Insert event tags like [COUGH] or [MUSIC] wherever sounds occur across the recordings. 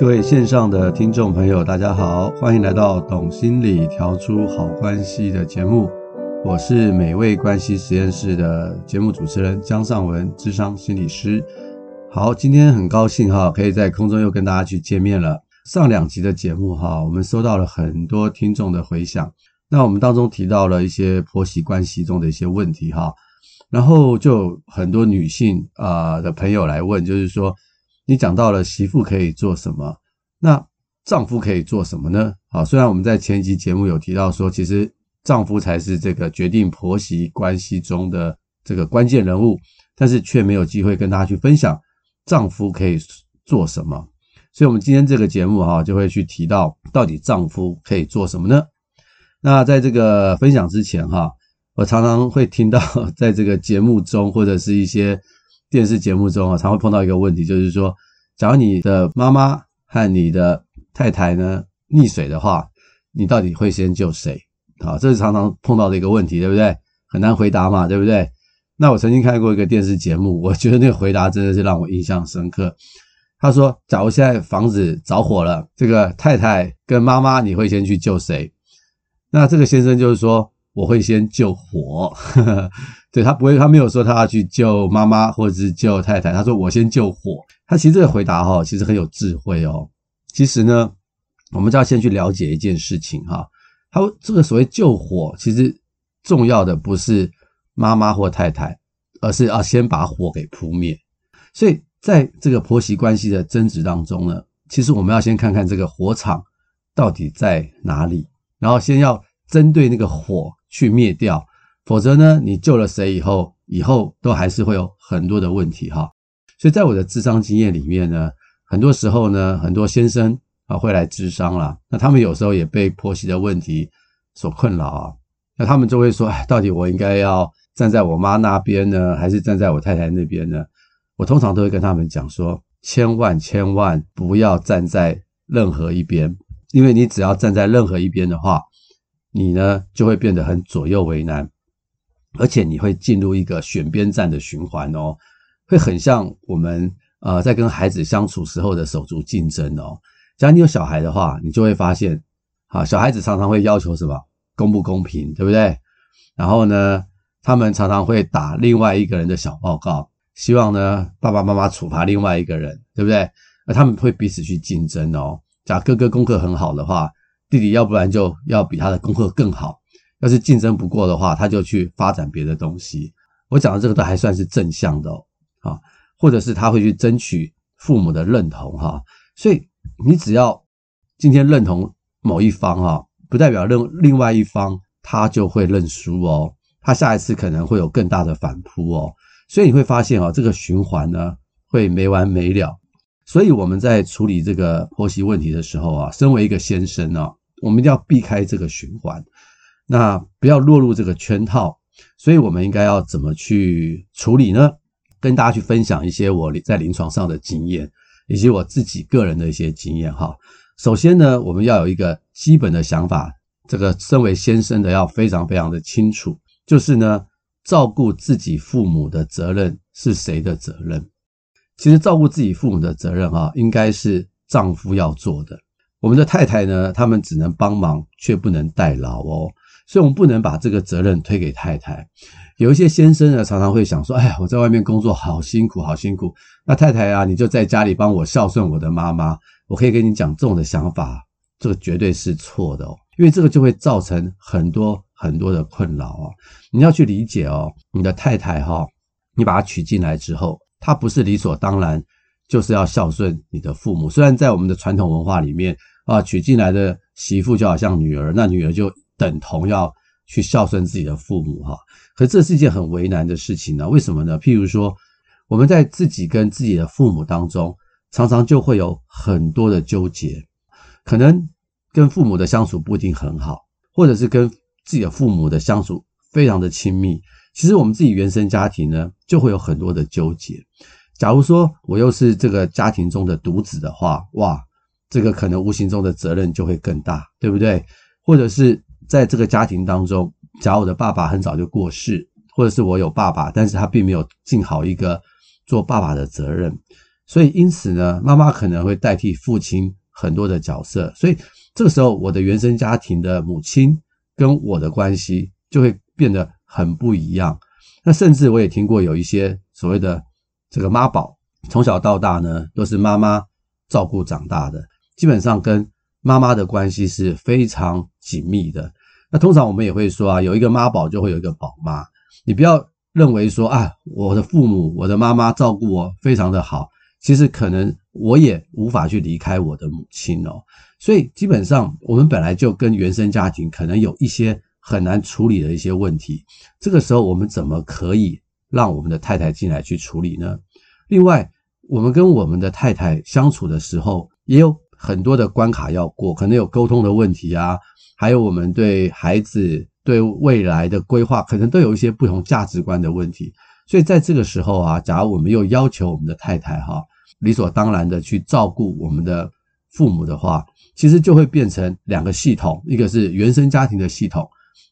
各位线上的听众朋友，大家好，欢迎来到《懂心理调出好关系》的节目。我是美味关系实验室的节目主持人江尚文，智商心理师。好，今天很高兴哈，可以在空中又跟大家去见面了。上两集的节目哈，我们收到了很多听众的回响。那我们当中提到了一些婆媳关系中的一些问题哈，然后就很多女性啊的朋友来问，就是说。你讲到了媳妇可以做什么，那丈夫可以做什么呢？好，虽然我们在前一集节目有提到说，其实丈夫才是这个决定婆媳关系中的这个关键人物，但是却没有机会跟大家去分享丈夫可以做什么。所以，我们今天这个节目哈，就会去提到到底丈夫可以做什么呢？那在这个分享之前哈，我常常会听到 [LAUGHS] 在这个节目中或者是一些。电视节目中啊，常会碰到一个问题，就是说，假如你的妈妈和你的太太呢溺水的话，你到底会先救谁？好，这是常常碰到的一个问题，对不对？很难回答嘛，对不对？那我曾经看过一个电视节目，我觉得那个回答真的是让我印象深刻。他说，假如现在房子着火了，这个太太跟妈妈，你会先去救谁？那这个先生就是说，我会先救火。对，他不会，他没有说他要去救妈妈或者是救太太，他说我先救火。他其实这个回答哈，其实很有智慧哦。其实呢，我们就要先去了解一件事情哈。他这个所谓救火，其实重要的不是妈妈或太太，而是要先把火给扑灭。所以在这个婆媳关系的争执当中呢，其实我们要先看看这个火场到底在哪里，然后先要针对那个火去灭掉。否则呢，你救了谁以后，以后都还是会有很多的问题哈。所以在我的智商经验里面呢，很多时候呢，很多先生啊会来咨商啦，那他们有时候也被婆媳的问题所困扰啊，那他们就会说，哎，到底我应该要站在我妈那边呢，还是站在我太太那边呢？我通常都会跟他们讲说，千万千万不要站在任何一边，因为你只要站在任何一边的话，你呢就会变得很左右为难。而且你会进入一个选边站的循环哦，会很像我们呃在跟孩子相处时候的手足竞争哦。假如你有小孩的话，你就会发现，啊，小孩子常常会要求什么公不公平，对不对？然后呢，他们常常会打另外一个人的小报告，希望呢爸爸妈妈处罚另外一个人，对不对？而他们会彼此去竞争哦。假如哥哥功课很好的话，弟弟要不然就要比他的功课更好。要是竞争不过的话，他就去发展别的东西。我讲的这个都还算是正向的哦，啊，或者是他会去争取父母的认同哈。所以你只要今天认同某一方哈，不代表另另外一方他就会认输哦，他下一次可能会有更大的反扑哦。所以你会发现啊，这个循环呢会没完没了。所以我们在处理这个婆媳问题的时候啊，身为一个先生呢，我们一定要避开这个循环。那不要落入这个圈套，所以我们应该要怎么去处理呢？跟大家去分享一些我在临床上的经验，以及我自己个人的一些经验哈。首先呢，我们要有一个基本的想法，这个身为先生的要非常非常的清楚，就是呢，照顾自己父母的责任是谁的责任？其实照顾自己父母的责任哈，应该是丈夫要做的。我们的太太呢，他们只能帮忙，却不能代劳哦。所以，我们不能把这个责任推给太太。有一些先生呢，常常会想说：“哎呀，我在外面工作好辛苦，好辛苦。那太太啊，你就在家里帮我孝顺我的妈妈。”我可以跟你讲，这种的想法，这个绝对是错的哦，因为这个就会造成很多很多的困扰哦。你要去理解哦，你的太太哈，你把她娶进来之后，她不是理所当然就是要孝顺你的父母。虽然在我们的传统文化里面啊，娶进来的媳妇就好像女儿，那女儿就。等同要去孝顺自己的父母哈，可这是一件很为难的事情呢。为什么呢？譬如说，我们在自己跟自己的父母当中，常常就会有很多的纠结，可能跟父母的相处不一定很好，或者是跟自己的父母的相处非常的亲密。其实我们自己原生家庭呢，就会有很多的纠结。假如说我又是这个家庭中的独子的话，哇，这个可能无形中的责任就会更大，对不对？或者是。在这个家庭当中，假如我的爸爸很早就过世，或者是我有爸爸，但是他并没有尽好一个做爸爸的责任，所以因此呢，妈妈可能会代替父亲很多的角色，所以这个时候我的原生家庭的母亲跟我的关系就会变得很不一样。那甚至我也听过有一些所谓的这个妈宝，从小到大呢都是妈妈照顾长大的，基本上跟妈妈的关系是非常紧密的。那通常我们也会说啊，有一个妈宝就会有一个宝妈，你不要认为说啊，我的父母、我的妈妈照顾我非常的好。其实可能我也无法去离开我的母亲哦，所以基本上我们本来就跟原生家庭可能有一些很难处理的一些问题。这个时候我们怎么可以让我们的太太进来去处理呢？另外，我们跟我们的太太相处的时候，也有很多的关卡要过，可能有沟通的问题啊，还有我们对孩子对未来的规划，可能都有一些不同价值观的问题。所以在这个时候啊，假如我们又要求我们的太太哈，理所当然的去照顾我们的父母的话，其实就会变成两个系统，一个是原生家庭的系统，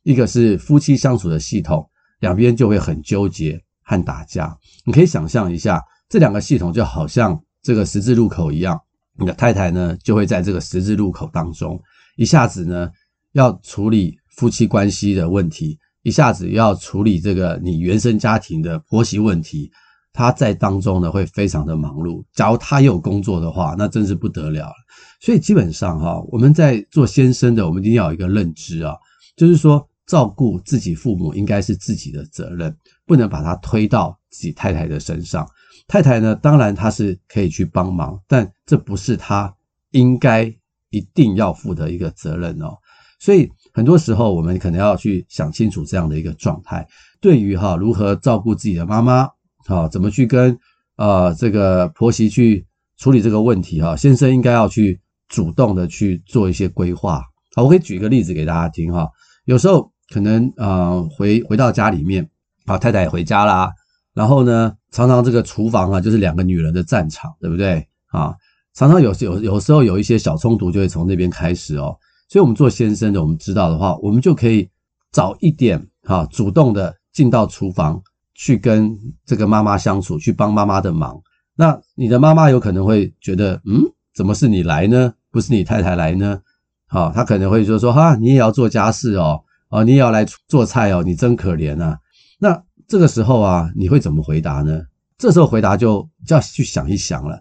一个是夫妻相处的系统，两边就会很纠结和打架。你可以想象一下，这两个系统就好像这个十字路口一样，你的太太呢就会在这个十字路口当中，一下子呢要处理夫妻关系的问题。一下子要处理这个你原生家庭的婆媳问题，他在当中呢会非常的忙碌。假如他也有工作的话，那真是不得了。所以基本上哈，我们在做先生的，我们一定要有一个认知啊，就是说照顾自己父母应该是自己的责任，不能把它推到自己太太的身上。太太呢，当然她是可以去帮忙，但这不是她应该一定要负的一个责任哦。所以很多时候，我们可能要去想清楚这样的一个状态。对于哈如何照顾自己的妈妈，哈怎么去跟呃这个婆媳去处理这个问题哈，先生应该要去主动的去做一些规划。好，我可以举一个例子给大家听哈。有时候可能呃回回到家里面，啊太太也回家啦，然后呢常常这个厨房啊就是两个女人的战场，对不对啊？常常有有有时候有一些小冲突就会从那边开始哦。所以，我们做先生的，我们知道的话，我们就可以早一点哈，主动的进到厨房去跟这个妈妈相处，去帮妈妈的忙。那你的妈妈有可能会觉得，嗯，怎么是你来呢？不是你太太来呢？好，她可能会就说，哈，你也要做家事哦，哦，你也要来做菜哦，你真可怜啊。那这个时候啊，你会怎么回答呢？这时候回答就就要去想一想了，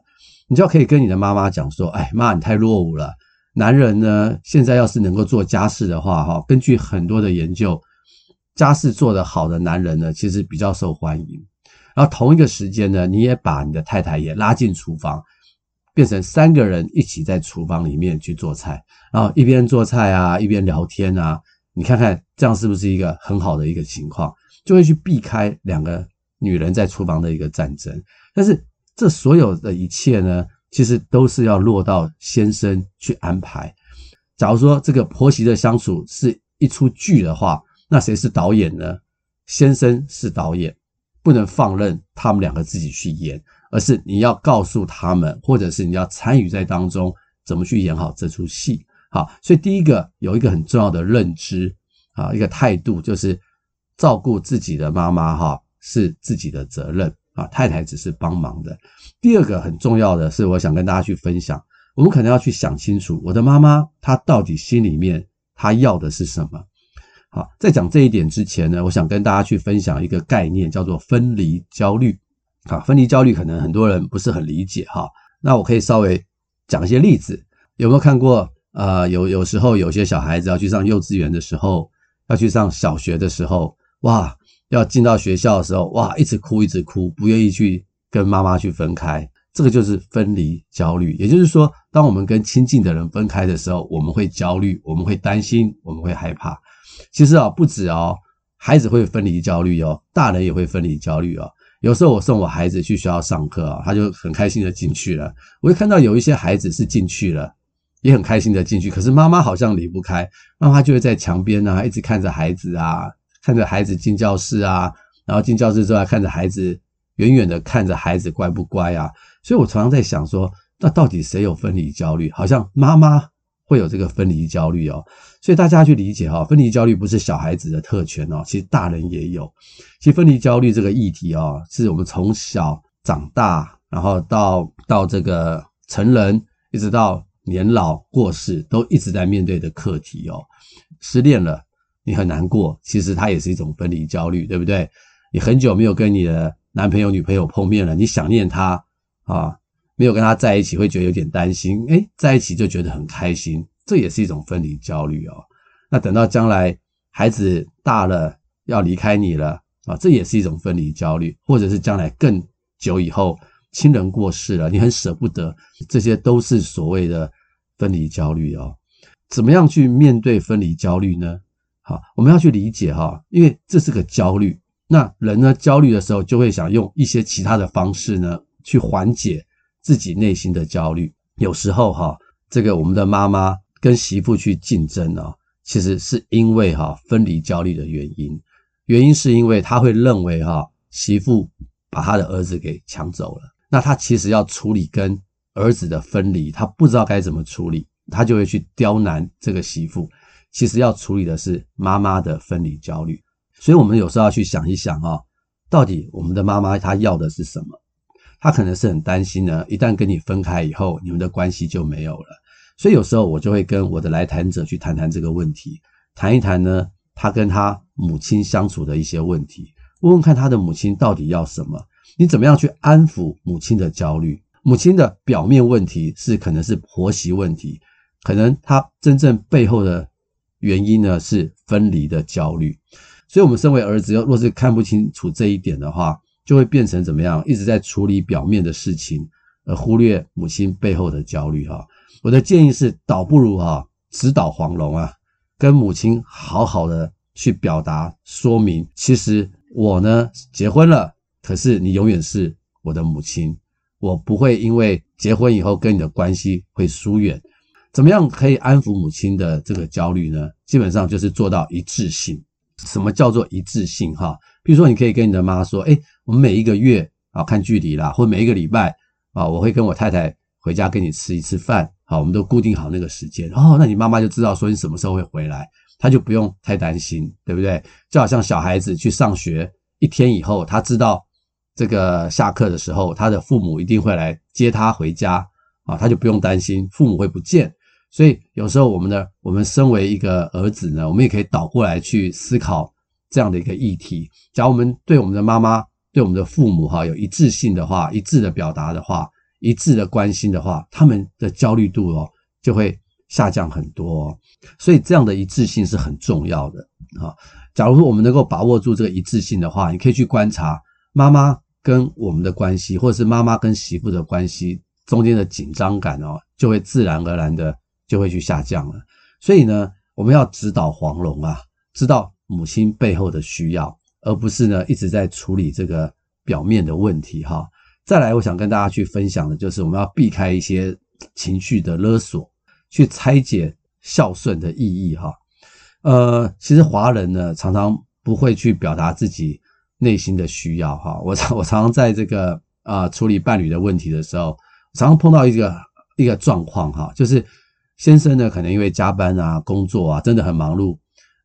你就要可以跟你的妈妈讲说，哎，妈，你太落伍了。男人呢，现在要是能够做家事的话，哈，根据很多的研究，家事做得好的男人呢，其实比较受欢迎。然后同一个时间呢，你也把你的太太也拉进厨房，变成三个人一起在厨房里面去做菜，然后一边做菜啊，一边聊天啊，你看看这样是不是一个很好的一个情况？就会去避开两个女人在厨房的一个战争。但是这所有的一切呢，其实都是要落到先生去安排。假如说这个婆媳的相处是一出剧的话，那谁是导演呢？先生是导演，不能放任他们两个自己去演，而是你要告诉他们，或者是你要参与在当中，怎么去演好这出戏。好，所以第一个有一个很重要的认知啊，一个态度就是照顾自己的妈妈哈，是自己的责任。啊，太太只是帮忙的。第二个很重要的是，我想跟大家去分享，我们可能要去想清楚，我的妈妈她到底心里面她要的是什么？好，在讲这一点之前呢，我想跟大家去分享一个概念，叫做分离焦虑。啊，分离焦虑可能很多人不是很理解哈。那我可以稍微讲一些例子，有没有看过？呃，有有时候有些小孩子要去上幼稚园的时候，要去上小学的时候，哇。要进到学校的时候，哇，一直哭，一直哭，不愿意去跟妈妈去分开，这个就是分离焦虑。也就是说，当我们跟亲近的人分开的时候，我们会焦虑，我们会担心，我们会害怕。其实啊，不止哦，孩子会分离焦虑哦，大人也会分离焦虑哦。有时候我送我孩子去学校上课啊，他就很开心的进去了。我会看到有一些孩子是进去了，也很开心的进去，可是妈妈好像离不开，妈妈就会在墙边啊，一直看着孩子啊。看着孩子进教室啊，然后进教室之后还看着孩子，远远的看着孩子乖不乖啊？所以我常常在想说，那到底谁有分离焦虑？好像妈妈会有这个分离焦虑哦。所以大家去理解哈，分离焦虑不是小孩子的特权哦，其实大人也有。其实分离焦虑这个议题哦，是我们从小长大然后到到这个成人，一直到年老过世，都一直在面对的课题哦。失恋了，你很难过，其实它也是一种分离焦虑，对不对？你很久没有跟你的男朋友、女朋友碰面了，你想念他啊，没有跟他在一起，会觉得有点担心。诶，在一起就觉得很开心，这也是一种分离焦虑哦。那等到将来孩子大了要离开你了啊，这也是一种分离焦虑，或者是将来更久以后亲人过世了，你很舍不得，这些都是所谓的分离焦虑哦。怎么样去面对分离焦虑呢？好，我们要去理解哈，因为这是个焦虑。那人呢，焦虑的时候就会想用一些其他的方式呢，去缓解自己内心的焦虑。有时候哈，这个我们的妈妈跟媳妇去竞争啊，其实是因为哈分离焦虑的原因。原因是因为他会认为哈媳妇把他的儿子给抢走了，那他其实要处理跟儿子的分离，他不知道该怎么处理。他就会去刁难这个媳妇，其实要处理的是妈妈的分离焦虑，所以我们有时候要去想一想啊，到底我们的妈妈她要的是什么？她可能是很担心呢，一旦跟你分开以后，你们的关系就没有了。所以有时候我就会跟我的来谈者去谈谈这个问题，谈一谈呢，他跟他母亲相处的一些问题，问问看他的母亲到底要什么，你怎么样去安抚母亲的焦虑？母亲的表面问题是可能是婆媳问题。可能她真正背后的原因呢，是分离的焦虑，所以，我们身为儿子，若是看不清楚这一点的话，就会变成怎么样？一直在处理表面的事情，而忽略母亲背后的焦虑。哈，我的建议是，倒不如哈，直捣黄龙啊，跟母亲好好的去表达说明。其实我呢，结婚了，可是你永远是我的母亲，我不会因为结婚以后跟你的关系会疏远。怎么样可以安抚母亲的这个焦虑呢？基本上就是做到一致性。什么叫做一致性？哈，比如说你可以跟你的妈说：“诶，我们每一个月啊，看距离啦，或每一个礼拜啊，我会跟我太太回家跟你吃一次饭。好，我们都固定好那个时间。哦，那你妈妈就知道说你什么时候会回来，她就不用太担心，对不对？就好像小孩子去上学一天以后，他知道这个下课的时候，他的父母一定会来接他回家啊，他就不用担心父母会不见。所以有时候我们的我们身为一个儿子呢，我们也可以倒过来去思考这样的一个议题。假如我们对我们的妈妈、对我们的父母哈有一致性的话，一致的表达的话，一致的关心的话，他们的焦虑度哦就会下降很多。所以这样的一致性是很重要的啊。假如说我们能够把握住这个一致性的话，你可以去观察妈妈跟我们的关系，或者是妈妈跟媳妇的关系中间的紧张感哦，就会自然而然的。就会去下降了，所以呢，我们要指导黄龙啊，知道母亲背后的需要，而不是呢一直在处理这个表面的问题哈。再来，我想跟大家去分享的就是，我们要避开一些情绪的勒索，去拆解孝顺的意义哈。呃，其实华人呢常常不会去表达自己内心的需要哈。我常我常常在这个啊、处理伴侣的问题的时候，常常碰到一个一个状况哈，就是。先生呢，可能因为加班啊、工作啊，真的很忙碌，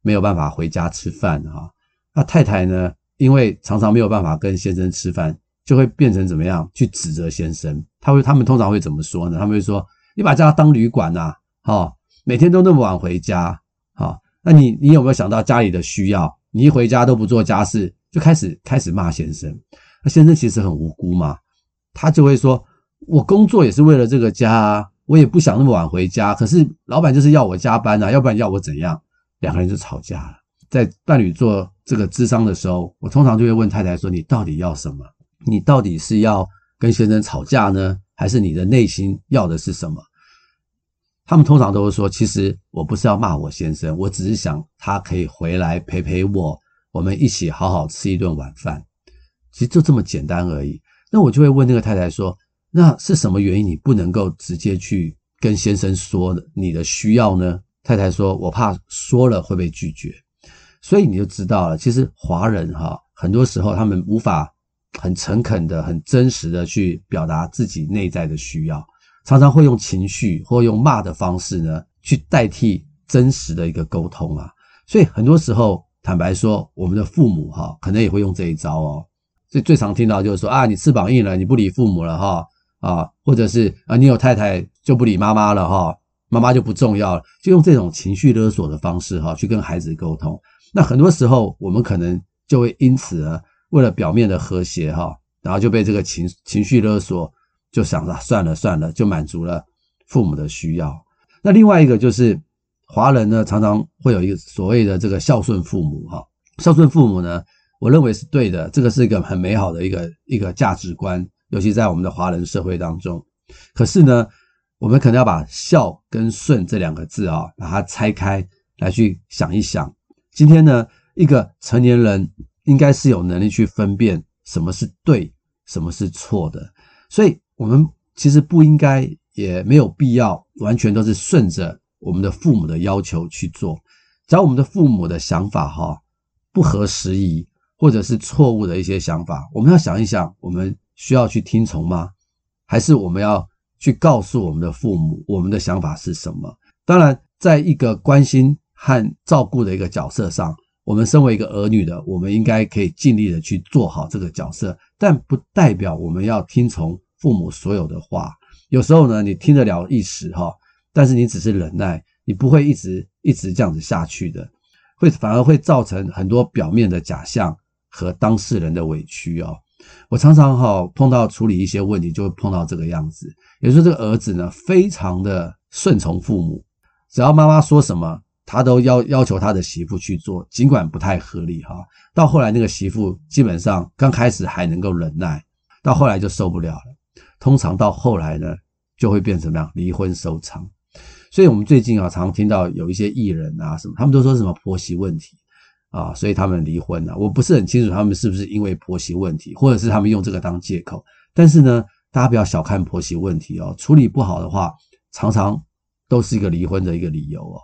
没有办法回家吃饭哈。那太太呢，因为常常没有办法跟先生吃饭，就会变成怎么样去指责先生？他会，他们通常会怎么说呢？他们会说：“你把家当旅馆呐，哈，每天都那么晚回家，哈，那你你有没有想到家里的需要？你一回家都不做家事，就开始开始骂先生。那先生其实很无辜嘛，他就会说：我工作也是为了这个家。”我也不想那么晚回家，可是老板就是要我加班啊，要不然要我怎样？两个人就吵架了。在伴侣做这个智商的时候，我通常就会问太太说：“你到底要什么？你到底是要跟先生吵架呢，还是你的内心要的是什么？”他们通常都会说：“其实我不是要骂我先生，我只是想他可以回来陪陪我，我们一起好好吃一顿晚饭。其实就这么简单而已。”那我就会问那个太太说。那是什么原因你不能够直接去跟先生说你的需要呢？太太说：“我怕说了会被拒绝。”所以你就知道了，其实华人哈，很多时候他们无法很诚恳的、很真实的去表达自己内在的需要，常常会用情绪或用骂的方式呢，去代替真实的一个沟通啊。所以很多时候，坦白说，我们的父母哈，可能也会用这一招哦。所以最常听到就是说啊，你翅膀硬了，你不理父母了哈啊，或者是啊，你有太太就不理妈妈了哈，妈妈就不重要了，就用这种情绪勒索的方式哈去跟孩子沟通。那很多时候我们可能就会因此呢为了表面的和谐哈，然后就被这个情情绪勒索，就想着算了算了，就满足了父母的需要。那另外一个就是华人呢，常常会有一个所谓的这个孝顺父母哈，孝顺父母呢。我认为是对的，这个是一个很美好的一个一个价值观，尤其在我们的华人社会当中。可是呢，我们可能要把孝跟顺这两个字啊，把它拆开来去想一想。今天呢，一个成年人应该是有能力去分辨什么是对，什么是错的。所以，我们其实不应该，也没有必要完全都是顺着我们的父母的要求去做。只要我们的父母的想法哈不合时宜。或者是错误的一些想法，我们要想一想，我们需要去听从吗？还是我们要去告诉我们的父母，我们的想法是什么？当然，在一个关心和照顾的一个角色上，我们身为一个儿女的，我们应该可以尽力的去做好这个角色，但不代表我们要听从父母所有的话。有时候呢，你听得了一时哈，但是你只是忍耐，你不会一直一直这样子下去的，会反而会造成很多表面的假象。和当事人的委屈哦，我常常哈碰到处理一些问题，就会碰到这个样子。也就是，这个儿子呢，非常的顺从父母，只要妈妈说什么，他都要要求他的媳妇去做，尽管不太合理哈。到后来，那个媳妇基本上刚开始还能够忍耐，到后来就受不了了。通常到后来呢，就会变成怎么样？离婚收场。所以我们最近啊，常听到有一些艺人啊什么，他们都说什么婆媳问题。啊，所以他们离婚了。我不是很清楚他们是不是因为婆媳问题，或者是他们用这个当借口。但是呢，大家不要小看婆媳问题哦，处理不好的话，常常都是一个离婚的一个理由哦。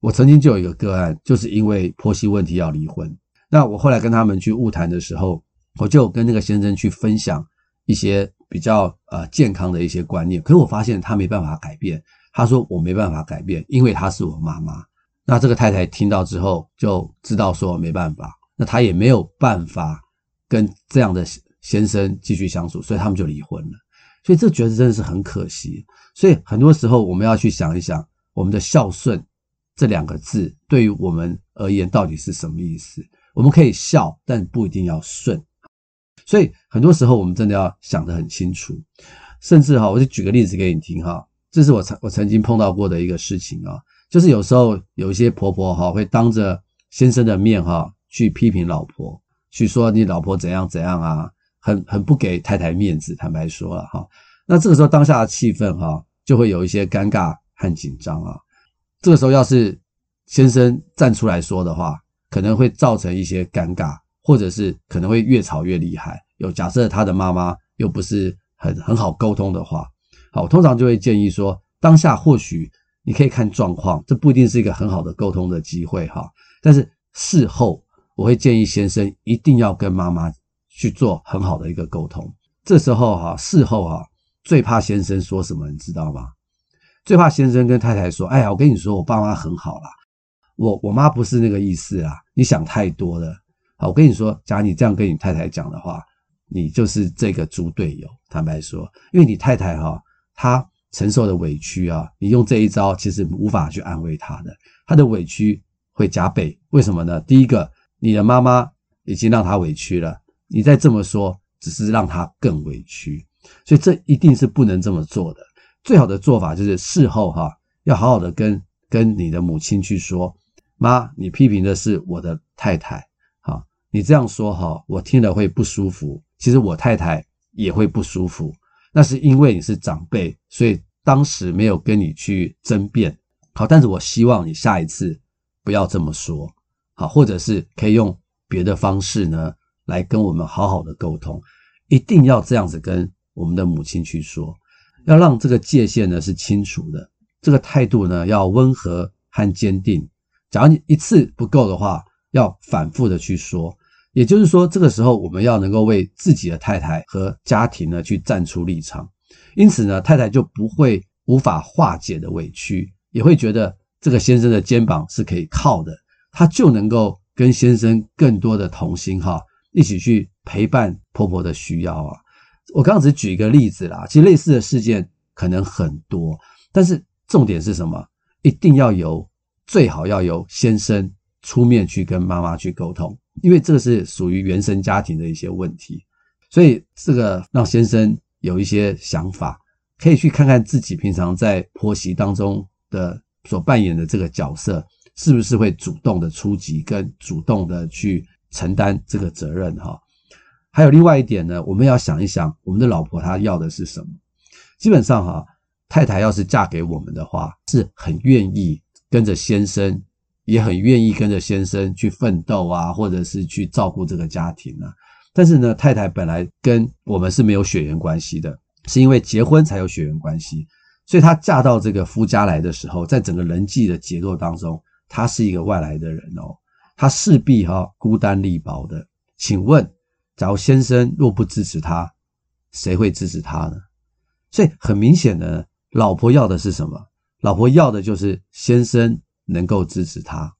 我曾经就有一个个案，就是因为婆媳问题要离婚。那我后来跟他们去晤谈的时候，我就跟那个先生去分享一些比较呃健康的一些观念。可是我发现他没办法改变，他说我没办法改变，因为他是我妈妈。那这个太太听到之后就知道说没办法，那她也没有办法跟这样的先生继续相处，所以他们就离婚了。所以这觉得真的是很可惜。所以很多时候我们要去想一想，我们的孝顺这两个字对于我们而言到底是什么意思？我们可以孝，但不一定要顺。所以很多时候我们真的要想得很清楚。甚至哈，我就举个例子给你听哈，这是我曾我曾经碰到过的一个事情啊。就是有时候有一些婆婆哈会当着先生的面哈去批评老婆，去说你老婆怎样怎样啊，很很不给太太面子。坦白说了哈，那这个时候当下的气氛哈就会有一些尴尬和紧张啊。这个时候要是先生站出来说的话，可能会造成一些尴尬，或者是可能会越吵越厉害。有假设他的妈妈又不是很很好沟通的话，好，通常就会建议说，当下或许。你可以看状况，这不一定是一个很好的沟通的机会哈。但是事后，我会建议先生一定要跟妈妈去做很好的一个沟通。这时候哈，事后哈，最怕先生说什么，你知道吗？最怕先生跟太太说：“哎呀，我跟你说，我爸妈很好啦，我我妈不是那个意思啊，你想太多了。”好，我跟你说，假如你这样跟你太太讲的话，你就是这个猪队友。坦白说，因为你太太哈，她。承受的委屈啊，你用这一招其实无法去安慰他的，他的委屈会加倍。为什么呢？第一个，你的妈妈已经让他委屈了，你再这么说，只是让他更委屈。所以这一定是不能这么做的。最好的做法就是事后哈，要好好的跟跟你的母亲去说，妈，你批评的是我的太太，啊，你这样说哈，我听了会不舒服。其实我太太也会不舒服。那是因为你是长辈，所以当时没有跟你去争辩。好，但是我希望你下一次不要这么说，好，或者是可以用别的方式呢，来跟我们好好的沟通。一定要这样子跟我们的母亲去说，要让这个界限呢是清楚的，这个态度呢要温和和坚定。假如你一次不够的话，要反复的去说。也就是说，这个时候我们要能够为自己的太太和家庭呢去站出立场，因此呢，太太就不会无法化解的委屈，也会觉得这个先生的肩膀是可以靠的，他就能够跟先生更多的同心哈，一起去陪伴婆婆的需要啊。我刚刚只举一个例子啦，其实类似的事件可能很多，但是重点是什么？一定要由最好要由先生出面去跟妈妈去沟通，因为这个是属于原生家庭的一些问题，所以这个让先生有一些想法，可以去看看自己平常在婆媳当中的所扮演的这个角色，是不是会主动的出击，跟主动的去承担这个责任哈。还有另外一点呢，我们要想一想，我们的老婆她要的是什么？基本上哈，太太要是嫁给我们的话，是很愿意跟着先生，也很愿意跟着先生去奋斗啊，或者是去照顾这个家庭啊。但是呢，太太本来跟我们是没有血缘关系的，是因为结婚才有血缘关系。所以她嫁到这个夫家来的时候，在整个人际的结构当中，她是一个外来的人哦，她势必哈孤单力薄的。请问，假如先生若不支持她，谁会支持她呢？所以很明显的，老婆要的是什么？老婆要的就是先生能够支持她。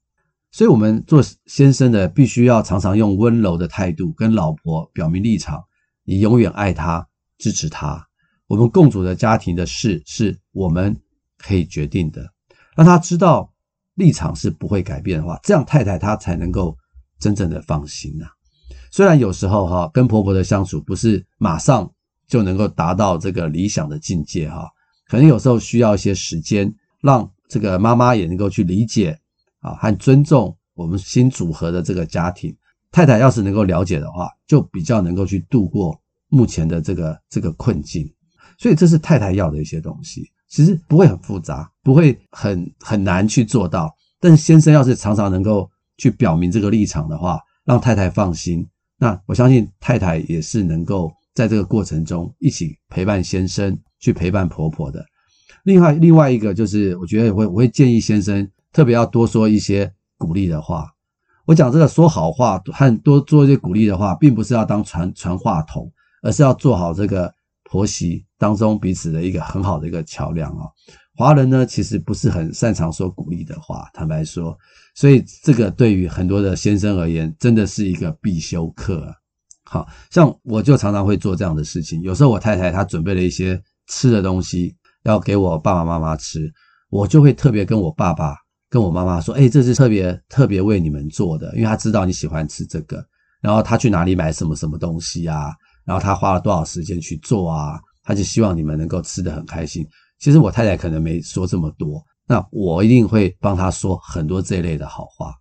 所以我们做先生的，必须要常常用温柔的态度跟老婆表明立场，你永远爱她，支持她。我们共组的家庭的事是我们可以决定的，让他知道立场是不会改变的话，这样太太她才能够真正的放心呐。虽然有时候哈，跟婆婆的相处不是马上就能够达到这个理想的境界哈，可能有时候需要一些时间，让这个妈妈也能够去理解啊和尊重我们新组合的这个家庭。太太要是能够了解的话，就比较能够去度过目前的这个这个困境。所以这是太太要的一些东西，其实不会很复杂，不会很很难去做到。但是先生要是常常能够去表明这个立场的话，让太太放心，那我相信太太也是能够在这个过程中一起陪伴先生，去陪伴婆婆的。另外，另外一个就是，我觉得我会我会建议先生特别要多说一些鼓励的话。我讲这个说好话和多做一些鼓励的话，并不是要当传传话筒，而是要做好这个。婆媳当中彼此的一个很好的一个桥梁啊，华人呢其实不是很擅长说鼓励的话，坦白说，所以这个对于很多的先生而言，真的是一个必修课啊。好像我就常常会做这样的事情，有时候我太太她准备了一些吃的东西要给我爸爸妈妈吃，我就会特别跟我爸爸跟我妈妈说，诶，这是特别特别为你们做的，因为他知道你喜欢吃这个，然后他去哪里买什么什么东西啊。然后他花了多少时间去做啊？他就希望你们能够吃得很开心。其实我太太可能没说这么多，那我一定会帮他说很多这一类的好话。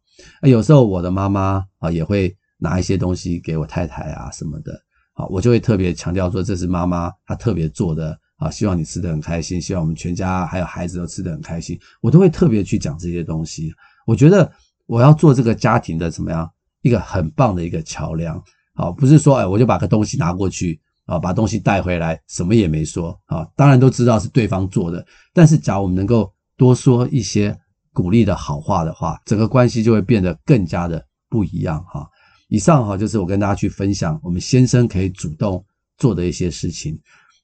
有时候我的妈妈啊也会拿一些东西给我太太啊什么的，啊，我就会特别强调说，这是妈妈她特别做的啊，希望你吃得很开心，希望我们全家还有孩子都吃得很开心，我都会特别去讲这些东西。我觉得我要做这个家庭的怎么样一个很棒的一个桥梁。好，不是说哎，我就把个东西拿过去啊，把东西带回来，什么也没说啊。当然都知道是对方做的，但是假如我们能够多说一些鼓励的好话的话，整个关系就会变得更加的不一样哈。以上哈就是我跟大家去分享我们先生可以主动做的一些事情。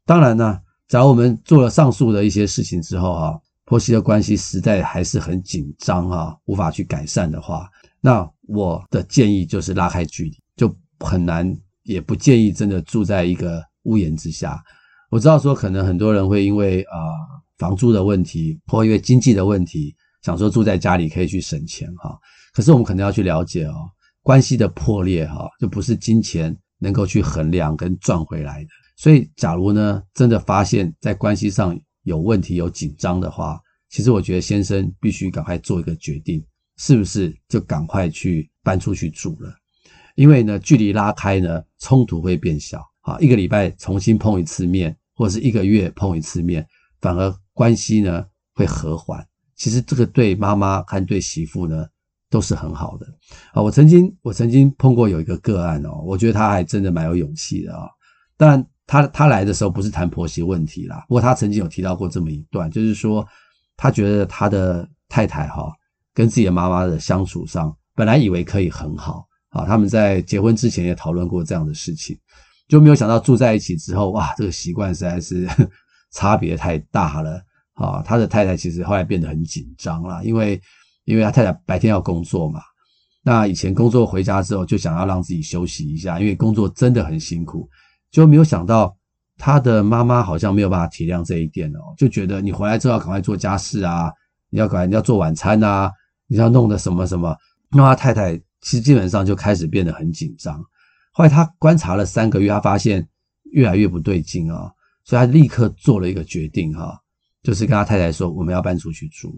当然呢，假如我们做了上述的一些事情之后哈，婆媳的关系实在还是很紧张哈，无法去改善的话，那我的建议就是拉开距离就。很难，也不建议真的住在一个屋檐之下。我知道说，可能很多人会因为啊、呃、房租的问题，或因为经济的问题，想说住在家里可以去省钱哈。可是我们可能要去了解哦，关系的破裂哈，就不是金钱能够去衡量跟赚回来的。所以，假如呢真的发现，在关系上有问题、有紧张的话，其实我觉得先生必须赶快做一个决定，是不是就赶快去搬出去住了。因为呢，距离拉开呢，冲突会变小。好，一个礼拜重新碰一次面，或者是一个月碰一次面，反而关系呢会和缓。其实这个对妈妈和对媳妇呢都是很好的。啊，我曾经我曾经碰过有一个个案哦，我觉得他还真的蛮有勇气的啊。当然，他他来的时候不是谈婆媳问题啦，不过他曾经有提到过这么一段，就是说他觉得他的太太哈跟自己的妈妈的相处上，本来以为可以很好。啊，他们在结婚之前也讨论过这样的事情，就没有想到住在一起之后，哇，这个习惯实在是 [LAUGHS] 差别太大了。啊，他的太太其实后来变得很紧张了，因为因为他太太白天要工作嘛，那以前工作回家之后就想要让自己休息一下，因为工作真的很辛苦，就没有想到他的妈妈好像没有办法体谅这一点哦，就觉得你回来之后要赶快做家事啊，你要赶快你要做晚餐啊，你要弄的什么什么，那他太太其实基本上就开始变得很紧张。后来他观察了三个月，他发现越来越不对劲啊，所以他立刻做了一个决定哈，就是跟他太太说我们要搬出去住，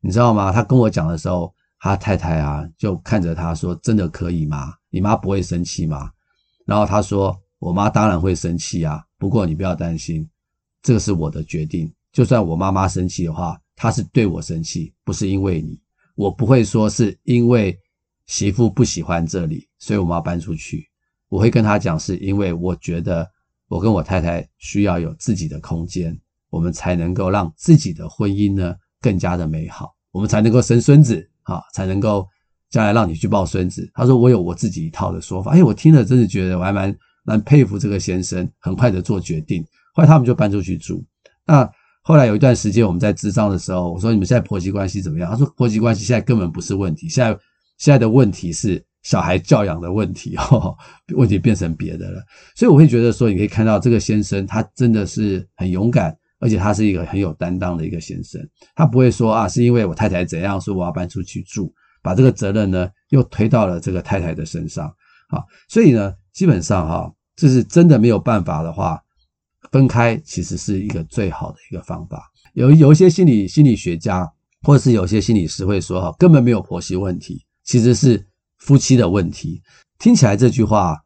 你知道吗？他跟我讲的时候，他太太啊就看着他说：“真的可以吗？你妈不会生气吗？”然后他说：“我妈当然会生气啊，不过你不要担心，这个是我的决定。就算我妈妈生气的话，她是对我生气，不是因为你。我不会说是因为媳妇不喜欢这里，所以我们要搬出去。”我会跟她讲，是因为我觉得我跟我太太需要有自己的空间，我们才能够让自己的婚姻呢更加的美好，我们才能够生孙子啊，才能够将来让你去抱孙子。他说我有我自己一套的说法，哎，我听了真的觉得我还蛮蛮佩服这个先生，很快的做决定。后来他们就搬出去住。那后来有一段时间我们在咨商的时候，我说你们现在婆媳关系怎么样？他说婆媳关系现在根本不是问题，现在现在的问题是。小孩教养的问题，[LAUGHS] 哦，问题变成别的了，所以我会觉得说，你可以看到这个先生，他真的是很勇敢，而且他是一个很有担当的一个先生，他不会说啊，是因为我太太怎样，说我要搬出去住，把这个责任呢又推到了这个太太的身上，好，所以呢，基本上哈，这是真的没有办法的话，分开其实是一个最好的一个方法。有有一些心理心理学家，或者是有些心理师会说哈，根本没有婆媳问题，其实是。夫妻的问题，听起来这句话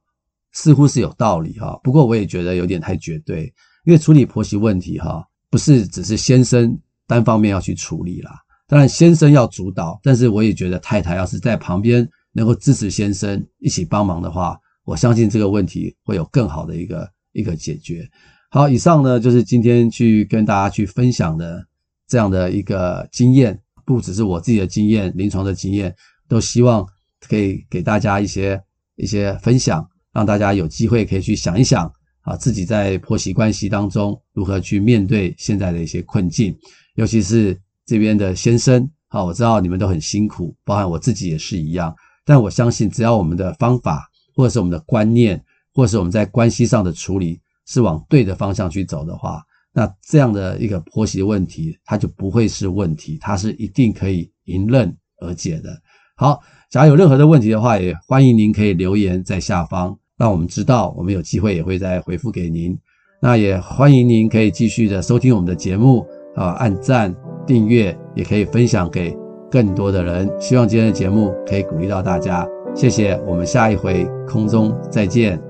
似乎是有道理哈，不过我也觉得有点太绝对，因为处理婆媳问题哈，不是只是先生单方面要去处理啦，当然先生要主导，但是我也觉得太太要是在旁边能够支持先生一起帮忙的话，我相信这个问题会有更好的一个一个解决。好，以上呢就是今天去跟大家去分享的这样的一个经验，不只是我自己的经验，临床的经验，都希望。可以给大家一些一些分享，让大家有机会可以去想一想啊，自己在婆媳关系当中如何去面对现在的一些困境，尤其是这边的先生啊，我知道你们都很辛苦，包含我自己也是一样。但我相信，只要我们的方法，或者是我们的观念，或者是我们在关系上的处理是往对的方向去走的话，那这样的一个婆媳问题，它就不会是问题，它是一定可以迎刃而解的。好。假如有任何的问题的话，也欢迎您可以留言在下方，让我们知道，我们有机会也会再回复给您。那也欢迎您可以继续的收听我们的节目啊，按赞、订阅，也可以分享给更多的人。希望今天的节目可以鼓励到大家，谢谢，我们下一回空中再见。